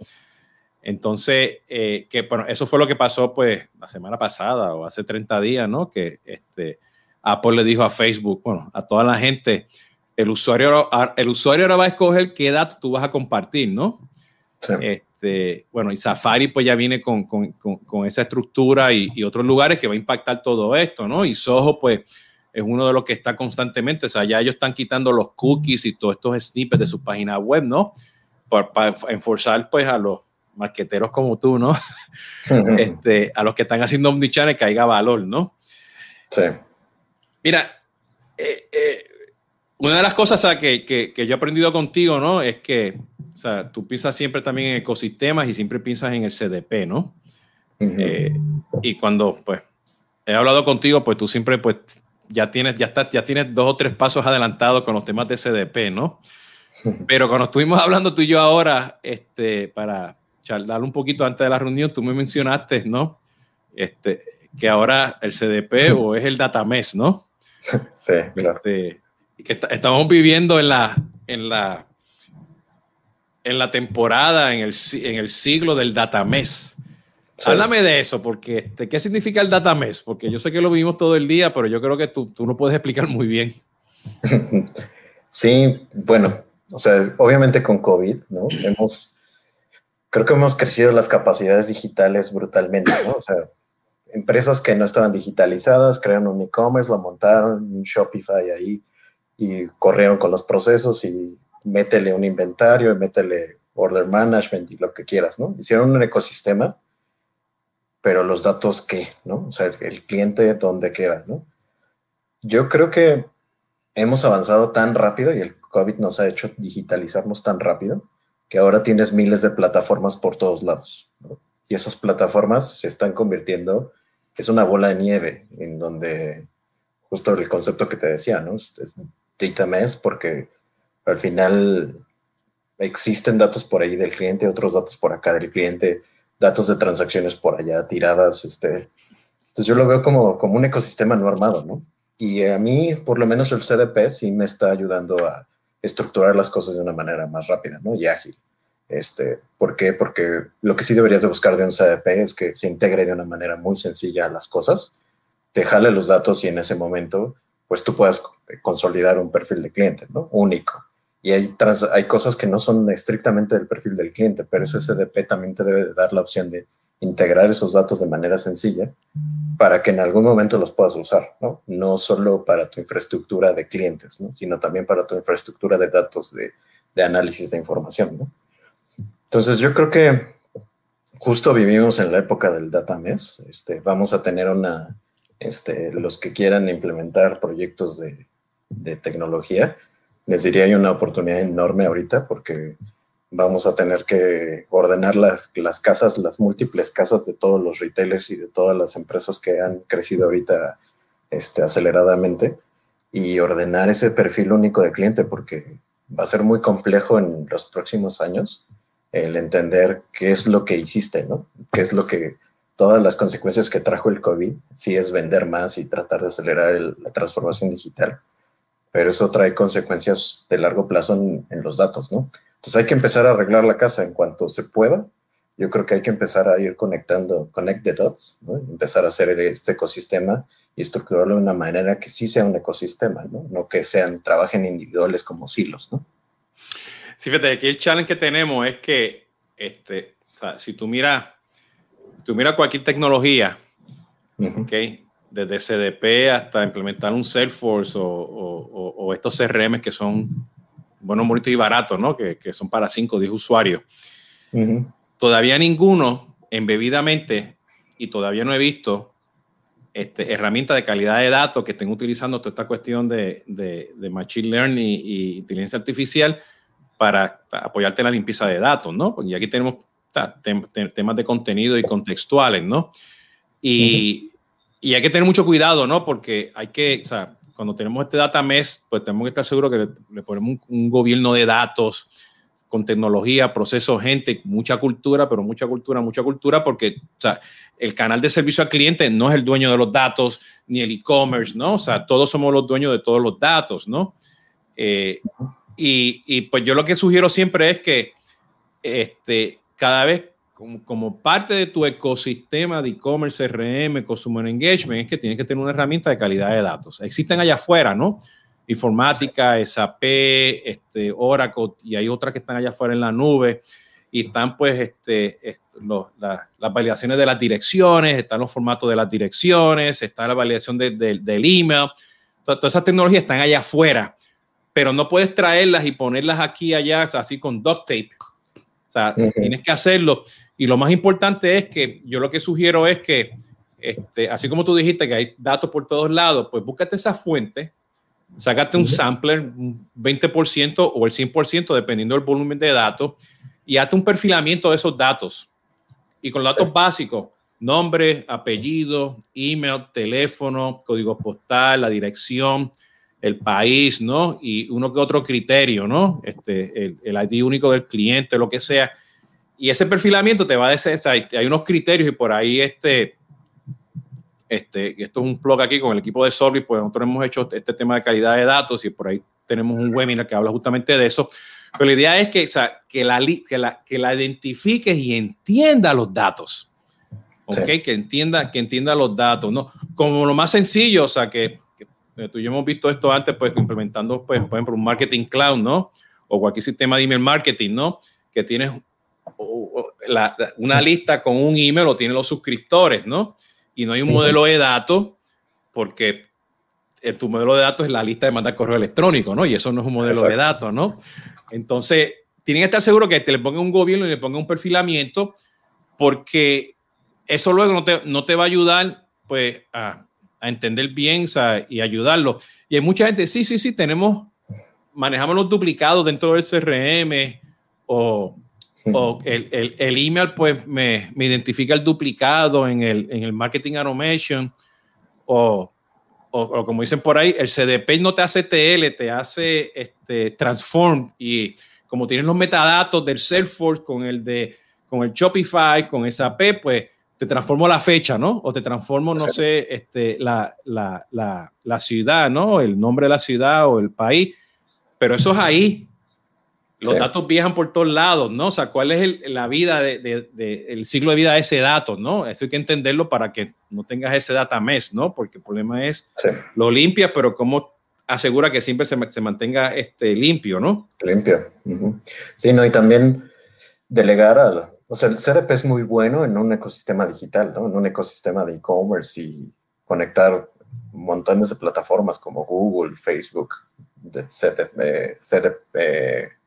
Entonces, eh, que bueno, eso fue lo que pasó pues la semana pasada o hace 30 días, ¿no? Que este, Apple le dijo a Facebook, bueno, a toda la gente, el usuario, el usuario ahora va a escoger qué datos tú vas a compartir, ¿no? Este, bueno, y Safari pues ya viene con, con, con, esa estructura y, y, otros lugares que va a impactar todo esto, ¿no? Y Soho pues es uno de los que está constantemente, o sea, ya ellos están quitando los cookies y todos estos snippets de su página web, ¿no? Para, para enforzar pues a los marqueteros como tú, ¿no? este, a los que están haciendo omnichannel que haya valor, ¿no? Sí. Mira, eh, eh, una de las cosas que, que, que, yo he aprendido contigo, ¿no? Es que, o sea, tú piensas siempre también en ecosistemas y siempre piensas en el CDP, ¿no? Eh, y cuando, pues, he hablado contigo, pues tú siempre, pues, ya tienes, ya estás, ya tienes dos o tres pasos adelantados con los temas de CDP, ¿no? Pero cuando estuvimos hablando tú y yo ahora, este, para charlar un poquito antes de la reunión, tú me mencionaste, ¿no? Este, que ahora el CDP o es el datamés, ¿no? Sí, claro. Este, que estamos viviendo en la, en la, en la temporada, en el, en el siglo del datamés. Háblame de eso, porque este, ¿qué significa el datamés? Porque yo sé que lo vivimos todo el día, pero yo creo que tú, tú no puedes explicar muy bien. Sí, bueno, o sea, obviamente con COVID, ¿no? Hemos, creo que hemos crecido las capacidades digitales brutalmente, ¿no? O sea, empresas que no estaban digitalizadas crearon un e-commerce, lo montaron, un Shopify ahí, y corrieron con los procesos y métele un inventario, y métele order management y lo que quieras, ¿no? Hicieron un ecosistema, pero los datos, ¿qué? ¿No? O sea, el cliente, ¿dónde queda? ¿no? Yo creo que hemos avanzado tan rápido y el COVID nos ha hecho digitalizarnos tan rápido que ahora tienes miles de plataformas por todos lados. ¿no? Y esas plataformas se están convirtiendo, es una bola de nieve en donde justo el concepto que te decía, ¿no? Es, data mesh porque al final existen datos por ahí del cliente, otros datos por acá del cliente, datos de transacciones por allá tiradas. Este. Entonces yo lo veo como, como un ecosistema no armado, ¿no? Y a mí, por lo menos el CDP sí me está ayudando a estructurar las cosas de una manera más rápida, ¿no? Y ágil. Este, ¿Por qué? Porque lo que sí deberías de buscar de un CDP es que se integre de una manera muy sencilla a las cosas, te jale los datos y en ese momento pues tú puedas consolidar un perfil de cliente, ¿no? Único. Y hay, hay cosas que no son estrictamente del perfil del cliente, pero ese CDP también te debe dar la opción de integrar esos datos de manera sencilla para que en algún momento los puedas usar, ¿no? No solo para tu infraestructura de clientes, ¿no? Sino también para tu infraestructura de datos de, de análisis de información, ¿no? Entonces yo creo que justo vivimos en la época del data mesh. Este, vamos a tener una, este, los que quieran implementar proyectos de, de tecnología, les diría hay una oportunidad enorme ahorita porque vamos a tener que ordenar las, las casas, las múltiples casas de todos los retailers y de todas las empresas que han crecido ahorita este, aceleradamente y ordenar ese perfil único de cliente porque va a ser muy complejo en los próximos años el entender qué es lo que hiciste, ¿no? Qué es lo que todas las consecuencias que trajo el COVID, si es vender más y tratar de acelerar la transformación digital, pero eso trae consecuencias de largo plazo en, en los datos, ¿no? Entonces hay que empezar a arreglar la casa en cuanto se pueda. Yo creo que hay que empezar a ir conectando, connect the dots, ¿no? empezar a hacer este ecosistema y estructurarlo de una manera que sí sea un ecosistema, no, no que sean, trabajen individuales como silos. ¿no? Sí, fíjate, aquí el challenge que tenemos es que este, o sea, si tú miras tú mira cualquier tecnología, okay, desde CDP hasta implementar un Salesforce o, o, o estos CRM que son buenos, bonitos y baratos, ¿no? Que, que, son para 5 o 10 usuarios. Todavía ninguno, embebidamente, y todavía no he visto este, herramientas de calidad de datos que estén utilizando toda esta cuestión de, de, de Machine Learning y, y, inteligencia artificial para apoyarte en la limpieza de datos, ¿no? Porque aquí tenemos tem, tem, temas de contenido y contextuales, ¿no? Y, y, hay que tener mucho cuidado, ¿no? Porque hay que, o sea, cuando tenemos este data mesh, pues tenemos que estar seguros que le, le ponemos un, un, gobierno de datos con tecnología, procesos, gente, mucha cultura, pero mucha cultura, mucha cultura, porque o sea, el canal de servicio al cliente no es el dueño de los datos, ni el e-commerce, ¿no? O sea, todos somos los dueños de todos los datos, ¿no? Eh, y, y, pues yo lo que sugiero siempre es que este, cada vez como, como, parte de tu ecosistema de e-commerce, CRM, Consumer Engagement, es que tienes que tener una herramienta de calidad de datos. Existen allá afuera, ¿no? Informática, SAP, este, Oracle, y hay otras que están allá afuera en la nube, y están pues este, los, la, las validaciones de las direcciones, están los formatos de las direcciones, está la validación de, de, del email, todas, todas esas tecnologías están allá afuera, pero no puedes traerlas y ponerlas aquí allá, así con duct tape. O sea, uh -huh. tienes que hacerlo. Y lo más importante es que yo lo que sugiero es que, este, así como tú dijiste que hay datos por todos lados, pues búscate esa fuente, sácate un sampler, un 20% o el 100%, dependiendo del volumen de datos, y hazte un perfilamiento de esos datos. Y con datos sí. básicos, nombre, apellido, email, teléfono, código postal, la dirección, el país, ¿no? Y uno que otro criterio, ¿no? Este, el, el ID único del cliente, lo que sea y ese perfilamiento te va a decir, hay unos criterios y por ahí este, este, esto es un blog aquí con el equipo de Solvit, pues nosotros hemos hecho este tema de calidad de datos y por ahí tenemos un webinar que habla justamente de eso. Pero la idea es que, o sea, que, la, que, la, que la identifiques y entienda los datos. ¿Ok? Sí. Que, entienda, que entienda los datos, ¿no? Como lo más sencillo, o sea, que, que tú y yo hemos visto esto antes, pues implementando, pues, por ejemplo, un marketing cloud, ¿no? O cualquier sistema de email marketing, ¿no? Que tienes la, una lista con un email lo tienen los suscriptores, ¿no? Y no hay un modelo de datos porque en tu modelo de datos es la lista de mandar correo electrónico, ¿no? Y eso no es un modelo Exacto. de datos, ¿no? Entonces, tienen que estar seguros que te le pongan un gobierno y le pongan un perfilamiento porque eso luego no te, no te va a ayudar, pues, a, a entender bien sea, y ayudarlo. Y hay mucha gente, sí, sí, sí, tenemos, manejamos los duplicados dentro del CRM o o el, el, el, email pues me, me, identifica el duplicado en el, en el marketing automation. O, o, o, como dicen por ahí, el CDP no te hace TL, te hace este, transform. Y como tienes los metadatos del Salesforce con el de con el Shopify, con SAP, pues te transformo la fecha, ¿no? O te transformo, no sé, este, la, la, la, la ciudad, ¿no? El nombre de la ciudad o el país, pero eso es ahí, los sí. datos viajan por todos lados, ¿no? O sea, ¿cuál es el, la vida, de, de, de, el ciclo de vida de ese dato, ¿no? Eso hay que entenderlo para que no tengas ese data mesh, ¿no? Porque el problema es, sí. lo limpia, pero ¿cómo asegura que siempre se, se mantenga este, limpio, ¿no? Limpio. Uh -huh. Sí, no, y también delegar a, o sea, el CDP es muy bueno en un ecosistema digital, ¿no? En un ecosistema de e-commerce y conectar montones de plataformas como Google, Facebook, de CDP, CDP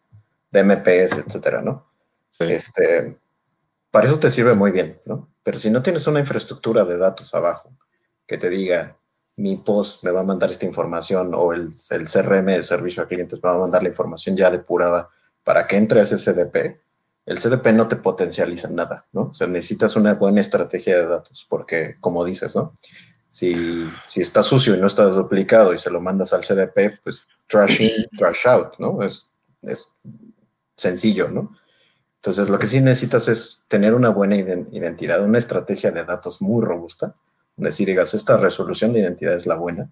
DMPs, etcétera, ¿no? Este, para eso te sirve muy bien, ¿no? Pero si no tienes una infraestructura de datos abajo que te diga, mi post me va a mandar esta información o el, el CRM, el servicio a clientes, me va a mandar la información ya depurada para que entre a ese CDP, el CDP no te potencializa nada, ¿no? O sea, necesitas una buena estrategia de datos, porque como dices, ¿no? Si, si está sucio y no está duplicado y se lo mandas al CDP, pues trash in, trash out, ¿no? Es, es sencillo, ¿no? Entonces, lo que sí necesitas es tener una buena identidad, una estrategia de datos muy robusta, donde si digas, esta resolución de identidad es la buena,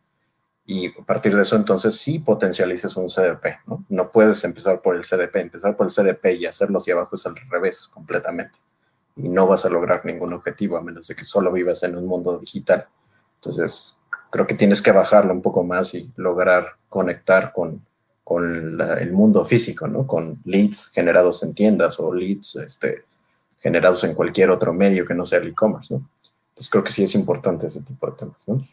y a partir de eso, entonces sí potencialices un CDP, ¿no? No puedes empezar por el CDP, empezar por el CDP y hacerlo hacia abajo es al revés completamente. Y no vas a lograr ningún objetivo a menos de que solo vivas en un mundo digital. Entonces, creo que tienes que bajarlo un poco más y lograr conectar con, con el mundo físico, ¿no? Con leads generados en tiendas o leads este, generados en cualquier otro medio que no sea el e-commerce, ¿no? Entonces creo que sí es importante ese tipo de temas, ¿no?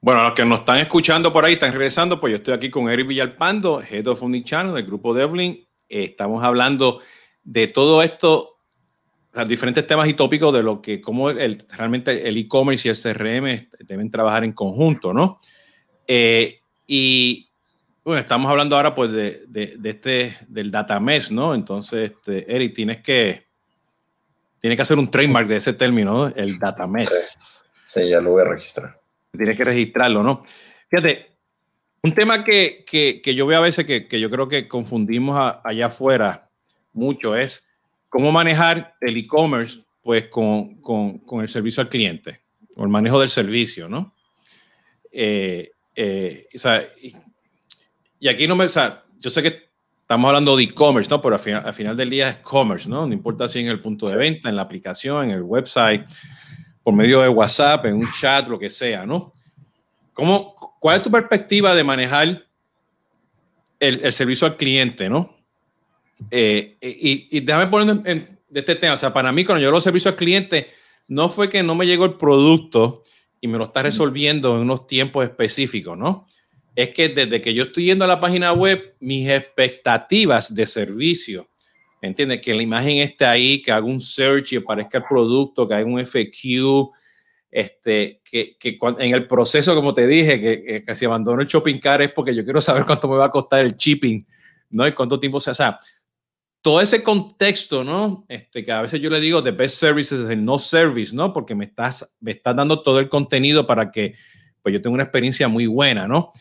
Bueno, los que nos están escuchando por ahí, están regresando, pues yo estoy aquí con Eric Villalpando, Head of Channel del grupo Devlin. Estamos hablando de todo esto, los diferentes temas y tópicos de lo que, cómo el, realmente el e-commerce y el CRM deben trabajar en conjunto, ¿no? Eh, y bueno, estamos hablando ahora pues de, de, este, del data mesh, ¿no? Entonces, este, Eric, tienes que, tienes que hacer un trademark de ese término, el data mesh. sí, ya lo voy a registrar. Tienes que registrarlo, ¿no? Fíjate, un tema que, que, que yo veo a veces que, que yo creo que confundimos allá afuera mucho es cómo manejar el e-commerce pues con, con, con, el servicio al cliente o el manejo del servicio, ¿no? Eh, eh, o sea, y, aquí no me, o sea, yo sé que estamos hablando de e-commerce, ¿no? Pero al final, al final del día es commerce, ¿no? No importa si en el punto de venta, en la aplicación, en el website por medio de WhatsApp, en un chat, lo que sea, ¿no? ¿Cómo, ¿Cuál es tu perspectiva de manejar el, servicio al cliente, ¿no? Eh, y, y, déjame poner en, de este tema, o sea, para mí cuando yo lo servicio al cliente, no fue que no me llegó el producto y me lo está resolviendo en unos tiempos específicos, ¿no? Es que desde que yo estoy yendo a la página web, mis expectativas de servicio ¿Entiendes? Que la imagen esté ahí, que haga un search y aparezca el producto, que haga un FQ, este, que, que en el proceso, como te dije, que, que, si abandono el shopping cart es porque yo quiero saber cuánto me va a costar el shipping, ¿no? Y cuánto tiempo se... O todo ese contexto, ¿no? Este, que a veces yo le digo the best services es el no service, ¿no? Porque me estás, me estás dando todo el contenido para que pues yo tenga una experiencia muy buena, ¿no?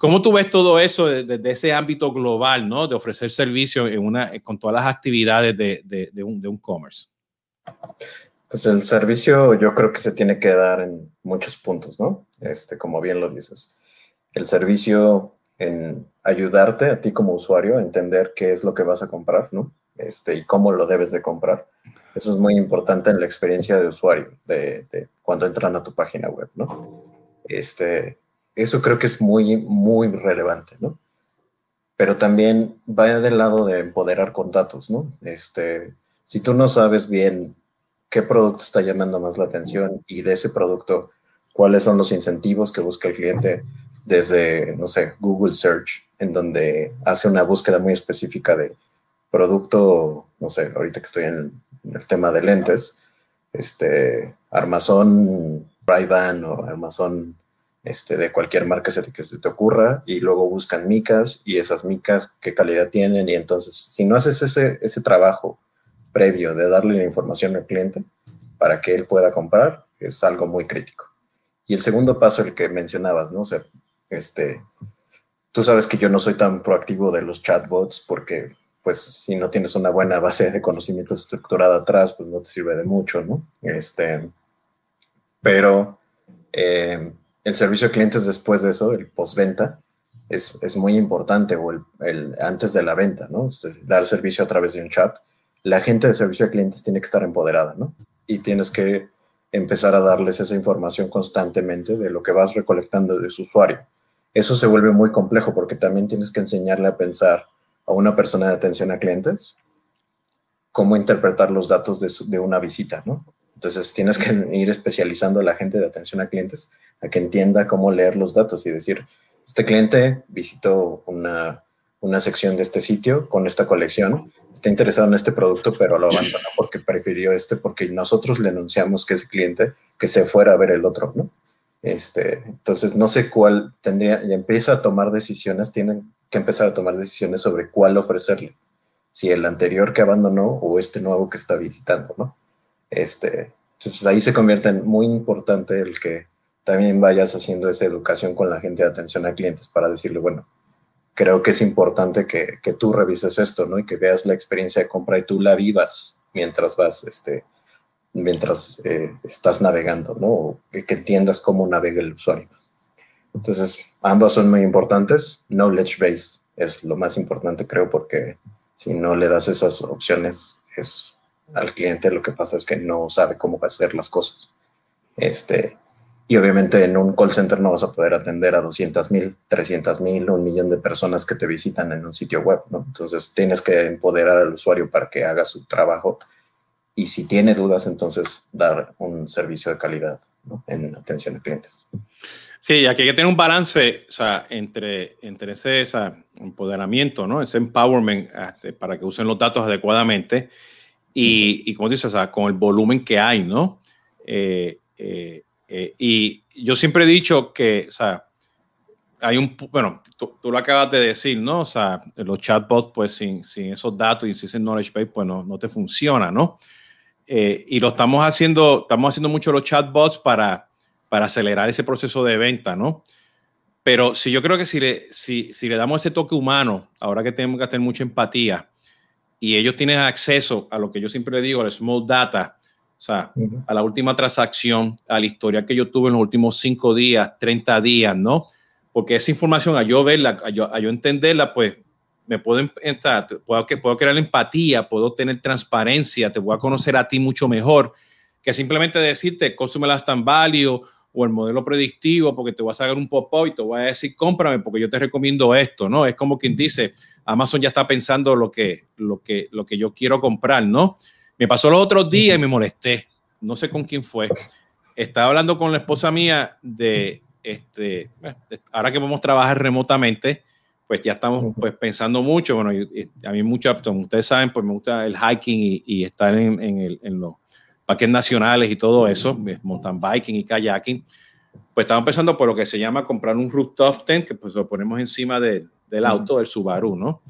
¿Cómo tú ves todo eso desde, ese ámbito global, ¿no? De ofrecer servicio en una, con todas las actividades de, de, un, de un commerce. Pues el servicio yo creo que se tiene que dar en muchos puntos, ¿no? Este, como bien lo dices. El servicio en ayudarte a ti como usuario a entender qué es lo que vas a comprar, ¿no? Este, y cómo lo debes de comprar. Eso es muy importante en la experiencia de usuario, de, de cuando entran a tu página web, ¿no? Este, eso creo que es muy, muy relevante, ¿no? Pero también va del lado de empoderar con datos, ¿no? Este, si tú no sabes bien qué producto está llamando más la atención y de ese producto, cuáles son los incentivos que busca el cliente desde, no sé, Google Search, en donde hace una búsqueda muy específica de producto, no sé, ahorita que estoy en el, tema de lentes, este, armazón ray o armazón este, de cualquier marca que se te ocurra y luego buscan micas y esas micas qué calidad tienen y entonces si no haces ese, ese trabajo previo de darle la información al cliente para que él pueda comprar es algo muy crítico. Y el segundo paso, el que mencionabas, ¿no? O sea, este, tú sabes que yo no soy tan proactivo de los chatbots porque pues si no tienes una buena base de conocimiento estructurada atrás, pues no te sirve de mucho, ¿no? Este, pero eh, el servicio de clientes después de eso, el postventa, es, es muy importante, o el, antes de la venta, ¿no? dar servicio a través de un chat. La gente de servicio de clientes tiene que estar empoderada, ¿no? Y tienes que empezar a darles esa información constantemente de lo que vas recolectando de su usuario. Eso se vuelve muy complejo porque también tienes que enseñarle a pensar a una persona de atención a clientes cómo interpretar los datos de, de una visita, ¿no? Entonces tienes que ir especializando a la gente de atención a clientes a que entienda cómo leer los datos y decir, este cliente visitó una, una sección de este sitio con esta colección, está interesado en este producto, pero lo abandonó porque prefirió este, porque nosotros le anunciamos que ese cliente que se fuera a ver el otro, ¿no? Este, entonces, no sé cuál tendría, y empieza a tomar decisiones, tienen que empezar a tomar decisiones sobre cuál ofrecerle, si el anterior que abandonó o este nuevo que está visitando, ¿no? Este, entonces ahí se convierte en muy importante el que también vayas haciendo esa educación con la gente de atención a clientes para decirle, bueno, creo que es importante que, que tú revises esto, ¿no? Y que veas la experiencia de compra y tú la vivas mientras vas, este, mientras eh, estás navegando, ¿no? que, que, entiendas cómo navega el usuario. Entonces, ambos son muy importantes. Knowledge base es lo más importante, creo, porque si no le das esas opciones, es al cliente lo que pasa es que no sabe cómo hacer las cosas. Este, y obviamente en un call center no vas a poder atender a 200 mil, 300 mil, un millón de personas que te visitan en un sitio web, ¿no? Entonces tienes que empoderar al usuario para que haga su trabajo y si tiene dudas, entonces dar un servicio de calidad ¿no? en atención a clientes. Sí, aquí hay que tener un balance o sea, entre, entre ese, empoderamiento, ¿no? ese empowerment este, para que usen los datos adecuadamente y, y como dices, o sea, con el volumen que hay, ¿no? Eh, eh, eh, y yo siempre he dicho que, o sea, hay un, bueno, tú, lo acabas de decir, ¿no? O sea, los chatbots, pues sin, sin esos datos y sin ese knowledge base, pues no, no te funciona, ¿no? Eh, y lo estamos haciendo, estamos haciendo mucho los chatbots para, para acelerar ese proceso de venta, ¿no? Pero si yo creo que si le, si, si le damos ese toque humano, ahora que tenemos que tener mucha empatía, y ellos tienen acceso a lo que yo siempre digo, al small data, o sea, a la última transacción, a la historia que yo tuve en los últimos cinco días, 30 días, ¿no? Porque esa información, a yo verla, a yo, a yo entenderla, pues me puedo entrar, puedo, puedo crear empatía, puedo tener transparencia, te voy a conocer a ti mucho mejor que simplemente decirte, consume la tan value o el modelo predictivo, porque te voy a sacar un pop-up y te voy a decir, cómprame porque yo te recomiendo esto, ¿no? Es como quien dice, Amazon ya está pensando lo que, lo que, lo que yo quiero comprar, ¿no? Me pasó los otros días y me molesté. No sé con quién fue. Estaba hablando con la esposa mía de, este, ahora que vamos a trabajar remotamente, pues ya estamos pues pensando mucho. Bueno, a mí mucho, ustedes saben, pues me gusta el hiking y, estar en, en, los parques nacionales y todo eso, mountain biking y kayaking. Pues estamos pensando por lo que se llama comprar un rooftop tent, que pues lo ponemos encima del auto, del Subaru, ¿no?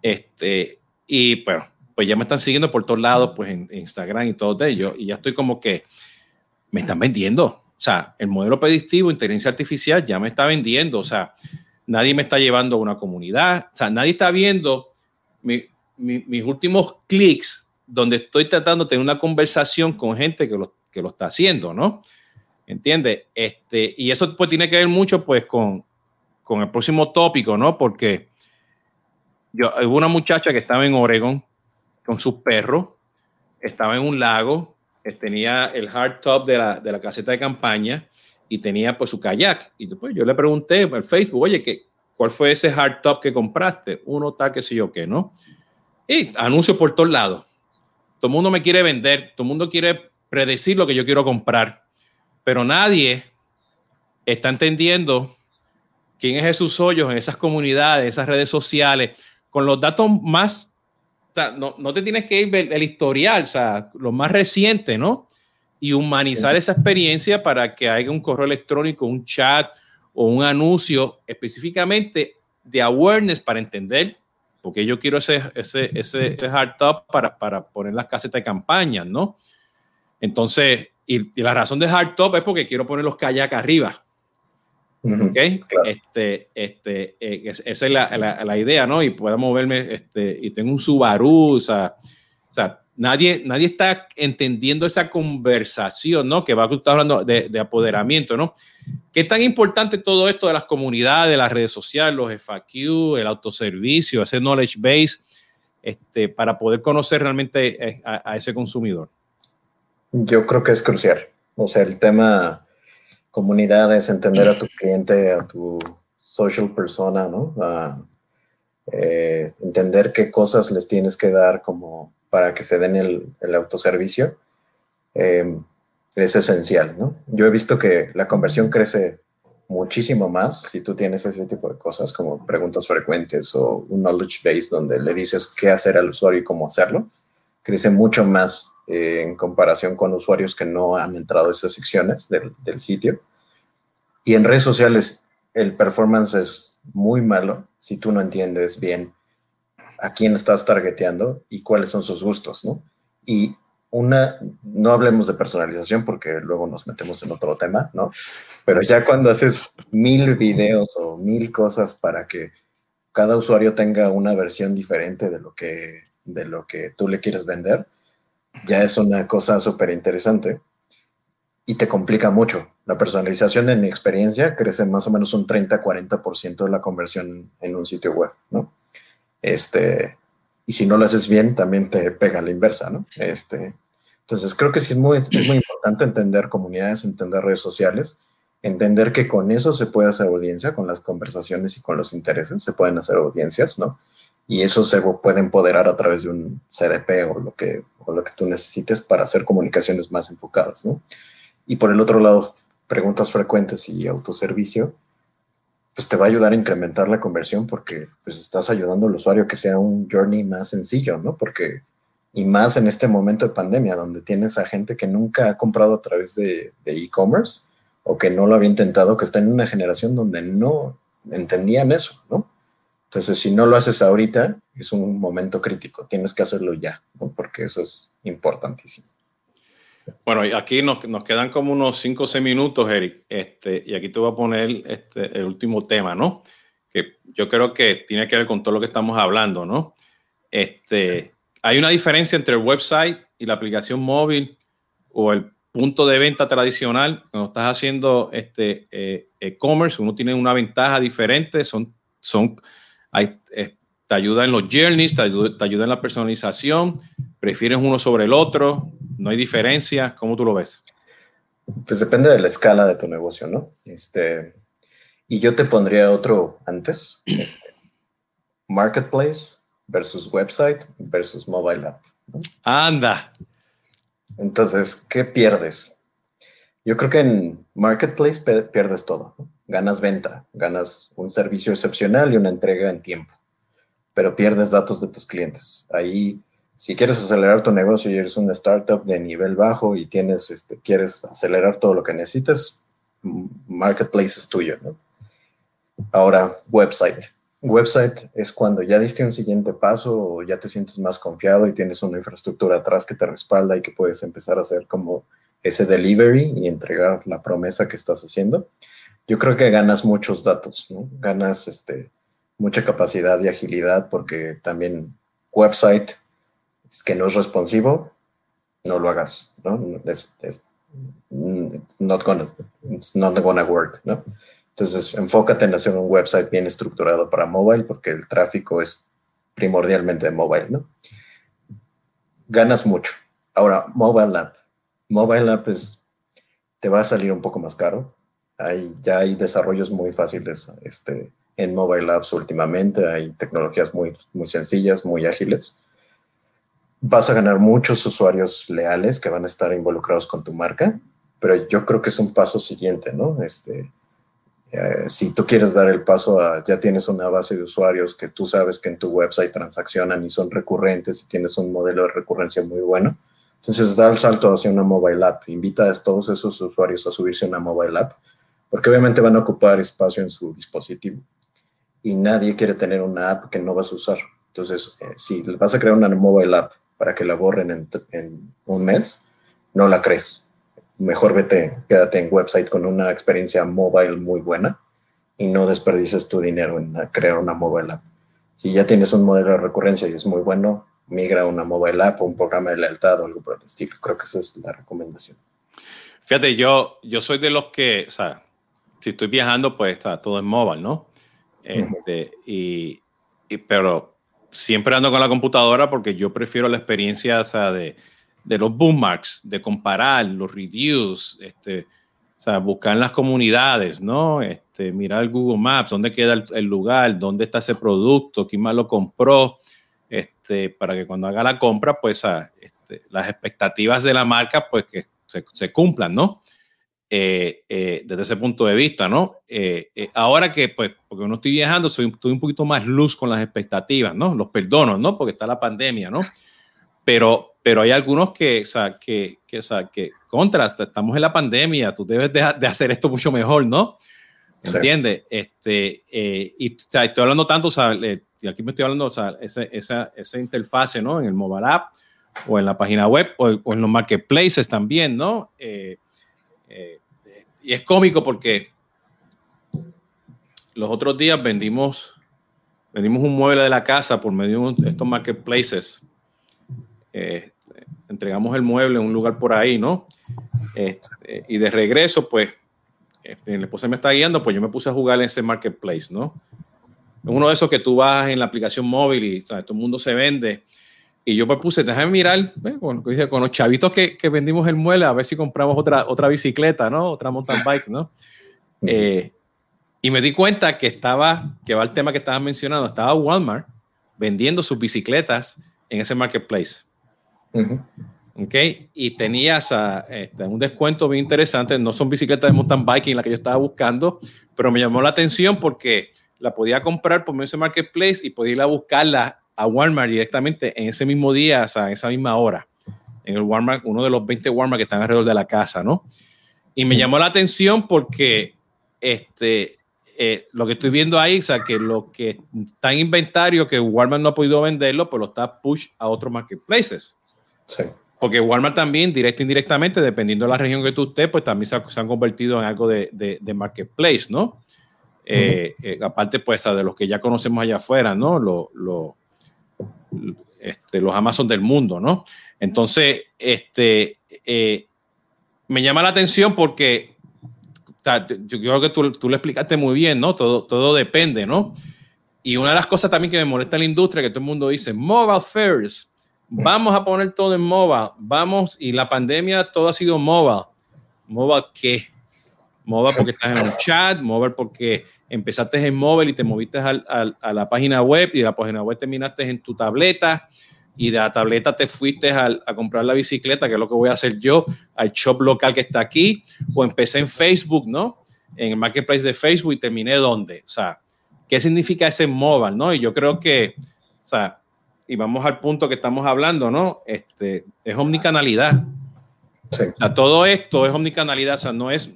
Este, y bueno, pues ya me están siguiendo por todos lados, pues en, Instagram y todo de ellos, y ya estoy como que me están vendiendo. O sea, el modelo predictivo, inteligencia artificial, ya me está vendiendo. O sea, nadie me está llevando a una comunidad. O sea, nadie está viendo mis últimos clics donde estoy tratando de tener una conversación con gente que lo, que lo está haciendo, ¿no? ¿Entiendes? Este, y eso pues tiene que ver mucho pues con, con el próximo tópico, ¿no? Porque yo, hubo una muchacha que estaba en Oregon con sus perros, estaba en un lago, eh, tenía el hardtop de la, de la caseta de campaña y tenía pues su kayak. Y después yo le pregunté por Facebook, oye, ¿qué, ¿cuál fue ese hardtop que compraste? Uno tal, que sé yo qué, ¿no? Y anuncio por todos lados. Todo el mundo me quiere vender, todo el mundo quiere predecir lo que yo quiero comprar, pero nadie está entendiendo quién es Jesús Hoyos en esas comunidades, esas redes sociales, con los datos más o sea, no, no, te tienes que ir el historial, o sea, lo más reciente, ¿no? Y humanizar esa experiencia para que haya un correo electrónico, un chat o un anuncio específicamente de awareness para entender, porque yo quiero ese, ese, ese, hard top para, para poner las casetas de campaña, ¿no? Entonces, y, y, la razón de hard top es porque quiero poner los kayak arriba. ¿Ok? este, este, eh, esa es la, la, la, idea, ¿no? Y puedo moverme, este, y tengo un Subaru, o sea, o sea nadie, nadie está entendiendo esa conversación, ¿no? Que va a estar hablando de, de, apoderamiento, ¿no? ¿Qué tan importante todo esto de las comunidades, las redes sociales, los FAQ, el autoservicio, ese knowledge base, este, para poder conocer realmente eh, a, ese consumidor? Yo creo que es crucial. O sea, el tema comunidades, entender a tu cliente, a tu social persona, ¿no? Eh, entender qué cosas les tienes que dar como para que se den el, autoservicio eh, es esencial, ¿no? Yo he visto que la conversión crece muchísimo más si tú tienes ese tipo de cosas como preguntas frecuentes o un knowledge base donde le dices qué hacer al usuario y cómo hacerlo. Crece mucho más eh, en comparación con usuarios que no han entrado a esas secciones del, del sitio. Y en redes sociales el performance es muy malo si tú no entiendes bien a quién estás targeteando y cuáles son sus gustos, ¿no? Y una, no hablemos de personalización porque luego nos metemos en otro tema, ¿no? Pero ya cuando haces mil videos o mil cosas para que cada usuario tenga una versión diferente de lo que, de lo que tú le quieres vender, ya es una cosa súper interesante y te complica mucho. La personalización, en mi experiencia, crece más o menos un 30-40% de la conversión en un sitio web, ¿no? Este, y si no lo haces bien, también te pega la inversa, ¿no? Este, entonces, creo que sí es muy, muy importante entender comunidades, entender redes sociales, entender que con eso se puede hacer audiencia, con las conversaciones y con los intereses, se pueden hacer audiencias, ¿no? Y eso se puede empoderar a través de un CDP o lo que, o lo que tú necesites para hacer comunicaciones más enfocadas, ¿no? Y por el otro lado, preguntas frecuentes y autoservicio, pues te va a ayudar a incrementar la conversión porque pues estás ayudando al usuario que sea un journey más sencillo, ¿no? Porque y más en este momento de pandemia, donde tienes a gente que nunca ha comprado a través de e-commerce o que no lo había intentado, que está en una generación donde no entendían eso, ¿no? Entonces, si no lo haces ahorita, es un momento crítico, tienes que hacerlo ya, ¿no? porque eso es importantísimo. Bueno, aquí nos, nos quedan como unos 5 o 6 minutos, Eric, este, y aquí te voy a poner este, el último tema, ¿no? Que yo creo que tiene que ver con todo lo que estamos hablando, ¿no? Este, hay una diferencia entre el website y la aplicación móvil o el punto de venta tradicional. Cuando estás haciendo este eh, e-commerce, uno tiene una ventaja diferente. Son, son, te ayuda en los journeys, te ayuda, te ayuda en la personalización. Prefieres uno sobre el otro. No hay diferencia. ¿Cómo tú lo ves? Pues depende de la escala de tu negocio, ¿no? Este, y yo te pondría otro antes. Este, marketplace versus website versus mobile app. Anda. Entonces, ¿qué pierdes? Yo creo que en Marketplace pierdes todo. Ganas venta, ganas un servicio excepcional y una entrega en tiempo, pero pierdes datos de tus clientes. Ahí, si quieres acelerar tu negocio y eres una startup de nivel bajo y tienes, este, quieres acelerar todo lo que necesitas, Marketplace es tuyo. Ahora, website website es cuando ya diste un siguiente paso o ya te sientes más confiado y tienes una infraestructura atrás que te respalda y que puedes empezar a hacer como ese delivery y entregar la promesa que estás haciendo. Yo creo que ganas muchos datos, ¿no? Ganas este, mucha capacidad y agilidad porque también website es que no es responsivo, no lo hagas, ¿no? Es, not gonna, it's not gonna work, ¿no? Entonces, enfócate en hacer un website bien estructurado para mobile porque el tráfico es primordialmente de mobile, ¿no? Ganas mucho. Ahora, mobile app. Mobile app es, te va a salir un poco más caro. Hay, ya hay desarrollos muy fáciles este, en mobile apps últimamente. Hay tecnologías muy, muy sencillas, muy ágiles. Vas a ganar muchos usuarios leales que van a estar involucrados con tu marca, pero yo creo que es un paso siguiente, ¿no? Este, eh, si tú quieres dar el paso a, ya tienes una base de usuarios que tú sabes que en tu website transaccionan y son recurrentes y tienes un modelo de recurrencia muy bueno, entonces da el salto hacia una mobile app, invita a todos esos usuarios a subirse a una mobile app, porque obviamente van a ocupar espacio en su dispositivo y nadie quiere tener una app que no vas a usar. Entonces, eh, si vas a crear una mobile app para que la borren en, en un mes, no la crees mejor vete, quédate en website con una experiencia mobile muy buena y no desperdices tu dinero en crear una mobile app. Si ya tienes un modelo de recurrencia y es muy bueno, migra a una mobile app o un programa de lealtad o algo por el estilo. Creo que esa es la recomendación. Fíjate, yo, yo soy de los que, o sea, si estoy viajando, pues está todo en mobile, ¿no? Este, y, pero siempre ando con la computadora porque yo prefiero la experiencia, o sea, de, de los bookmarks, de comparar los reviews, este, o sea, buscar en las comunidades, ¿no? Este, mirar Google Maps, dónde queda el, lugar, dónde está ese producto, quién más lo compró, este, para que cuando haga la compra, pues este, las expectativas de la marca, pues que se, cumplan, ¿no? Eh, eh, desde ese punto de vista, ¿no? Eh, ahora que, pues, porque no estoy viajando, soy, estoy un poquito más luz con las expectativas, ¿no? Los perdono, ¿no? Porque está la pandemia, ¿no? Pero, pero hay algunos que, o sea, que, que, o sea, que contra, estamos en la pandemia, tú debes de, de hacer esto mucho mejor, ¿no? ¿Entiendes? Este, y o sea, estoy hablando tanto, o sea, y aquí me estoy hablando, o sea, esa, esa, esa interfase, ¿no? En el mobile app o en la página web o, en los marketplaces también, ¿no? Eh, eh, y es cómico porque los otros días vendimos, vendimos un mueble de la casa por medio de estos marketplaces. Eh, entregamos el mueble en un lugar por ahí, ¿no? y de regreso, pues, este, la esposa me está guiando, pues yo me puse a jugar en ese marketplace, ¿no? uno de esos que tú vas en la aplicación móvil y todo el mundo se vende. Y yo me puse, déjame mirar con, con, los chavitos que, que, vendimos el mueble, a ver si compramos otra, otra bicicleta, ¿no? Otra mountain bike, ¿no? Eh, y me di cuenta que estaba, que va el tema que estabas mencionando, estaba Walmart vendiendo sus bicicletas en ese marketplace. ¿Ok? Y tenías este, un descuento bien interesante. No son bicicletas de mountain biking la que yo estaba buscando, pero me llamó la atención porque la podía comprar por medio de marketplace y podía ir a buscarla a Walmart directamente en ese mismo día, o sea, en esa misma hora, en el Walmart, uno de los 20 Walmart que están alrededor de la casa, ¿no? Y me llamó la atención porque este, eh, lo que estoy viendo ahí, o sea, que lo que está en inventario, que Walmart no ha podido venderlo, pues lo está push a otros marketplaces. Sí. Porque Walmart también, directo e indirectamente, dependiendo de la región que tú estés, pues también se, han convertido en algo de, de, de marketplace, ¿no? Eh, eh, aparte pues de los que ya conocemos allá afuera, ¿no? Lo, este, los Amazon del mundo, ¿no? Entonces, este, eh, me llama la atención porque yo creo que tú, tú, lo explicaste muy bien, ¿no? Todo, todo depende, ¿no? Y una de las cosas también que me molesta en la industria, que todo el mundo dice, mobile first, vamos a poner todo en mobile, vamos, y la pandemia todo ha sido mobile. ¿Mobile qué? Mobile porque estás en un chat, mobile porque empezaste en móvil y te moviste a la página web y la página web terminaste en tu tableta y de la tableta te fuiste a, comprar la bicicleta, que es lo que voy a hacer yo, al shop local que está aquí, o empecé en Facebook, ¿no? En el marketplace de Facebook y terminé dónde. O sea, ¿qué significa ese mobile, no? Y yo creo que, o sea, y vamos al punto que estamos hablando, ¿no? Este, es omnicanalidad. O sea, todo esto es omnicanalidad, o sea, no es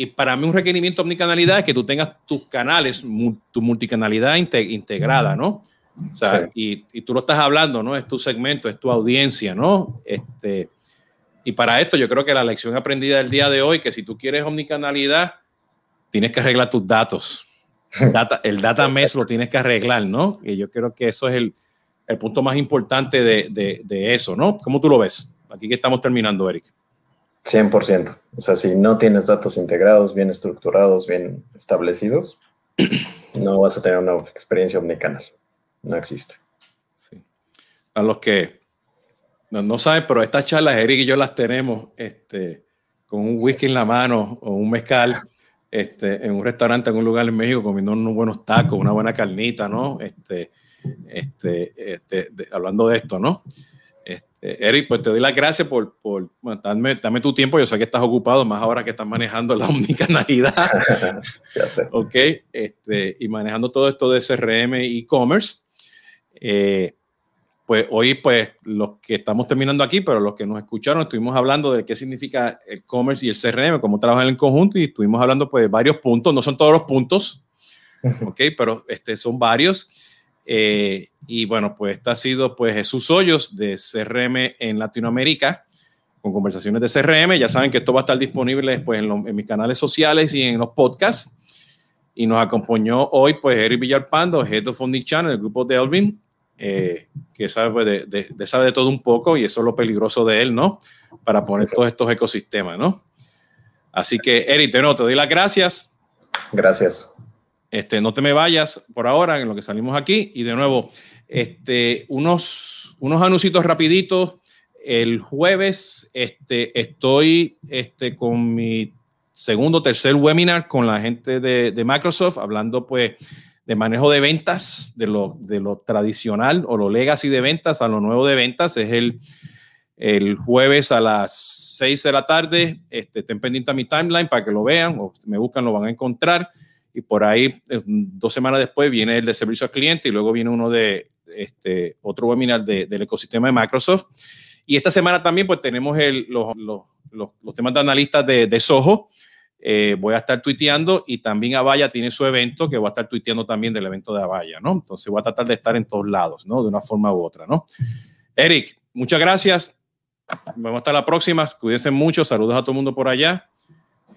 y para mí un requerimiento omnicanalidad es que tú tengas tus canales, tu multicanalidad integrada, ¿no? O sea, y, y, tú lo estás hablando, ¿no? Es tu segmento, es tu audiencia, ¿no? Este, y para esto yo creo que la lección aprendida del día de hoy, que si tú quieres omnicanalidad, tienes que arreglar tus datos. Data, el data mesh lo tienes que arreglar, ¿no? Y yo creo que eso es el, el punto más importante de, de, de, eso, ¿no? ¿Cómo tú lo ves? Aquí que estamos terminando, Eric. 100%. O sea, si no tienes datos integrados, bien estructurados, bien establecidos, no vas a tener una experiencia omnicanal. No existe. Sí. A los que no, saben, pero estas charlas, Eric y yo las tenemos este, con un whisky en la mano o un mezcal este, en un restaurante, en un lugar en México, comiendo unos buenos tacos, una buena carnita, ¿no? Este, este, este hablando de esto, ¿no? Eh, Eric, pues te doy las gracias por, por darme, tu tiempo. Yo sé que estás ocupado, más ahora que estás manejando la omnicanalidad. ya sé. Ok, este, y manejando todo esto de CRM e e-commerce. Eh, pues hoy, pues los que estamos terminando aquí, pero los que nos escucharon, estuvimos hablando de qué significa el commerce y el CRM, cómo trabajan en conjunto, y estuvimos hablando pues de varios puntos. No son todos los puntos, ok, pero este, son varios. Eh, y bueno, pues este ha sido pues Jesús Hoyos de CRM en Latinoamérica con conversaciones de CRM. Ya saben que esto va a estar disponible después en, mis canales sociales y en los podcasts. Y nos acompañó hoy pues Eric Villalpando, Head of Funding Channel, el grupo de Elvin, eh, que sabe pues, de, de, sabe de todo un poco y eso es lo peligroso de él, ¿no? Para poner todos estos ecosistemas, ¿no? Así que Eric, te, no, te doy las gracias. Gracias. Este, no te me vayas por ahora en lo que salimos aquí. Y de nuevo, este, unos, unos anuncios rapiditos. El jueves este, estoy este, con mi segundo, tercer webinar con la gente de, de Microsoft, hablando pues de manejo de ventas, de lo, de lo tradicional o lo legacy de ventas a lo nuevo de ventas. Es el, el jueves a las 6 de la tarde. Este, estén pendientes a mi timeline para que lo vean o me buscan, lo van a encontrar. Y por ahí, eh, dos semanas después, viene el de servicio al cliente y luego viene uno de este, otro webinar del ecosistema de Microsoft. Y esta semana también, pues tenemos el, los, los, los, temas de analistas de, de Soho. Eh, voy a estar tuiteando y también Avaya tiene su evento que voy a estar tuiteando también del evento de Avaya, ¿no? Entonces voy a tratar de estar en todos lados, ¿no? De una forma u otra, ¿no? Eric, muchas gracias. Vamos hasta la próxima. Cuídense mucho. Saludos a todo el mundo por allá.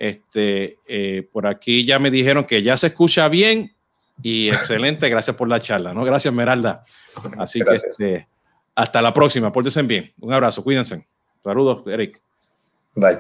Este, eh, por aquí ya me dijeron que ya se escucha bien y excelente. Gracias por la charla, ¿no? Gracias, Meralda. Así que este, hasta la próxima. Pórtense bien. Un abrazo. Cuídense. Saludos, Eric. Bye.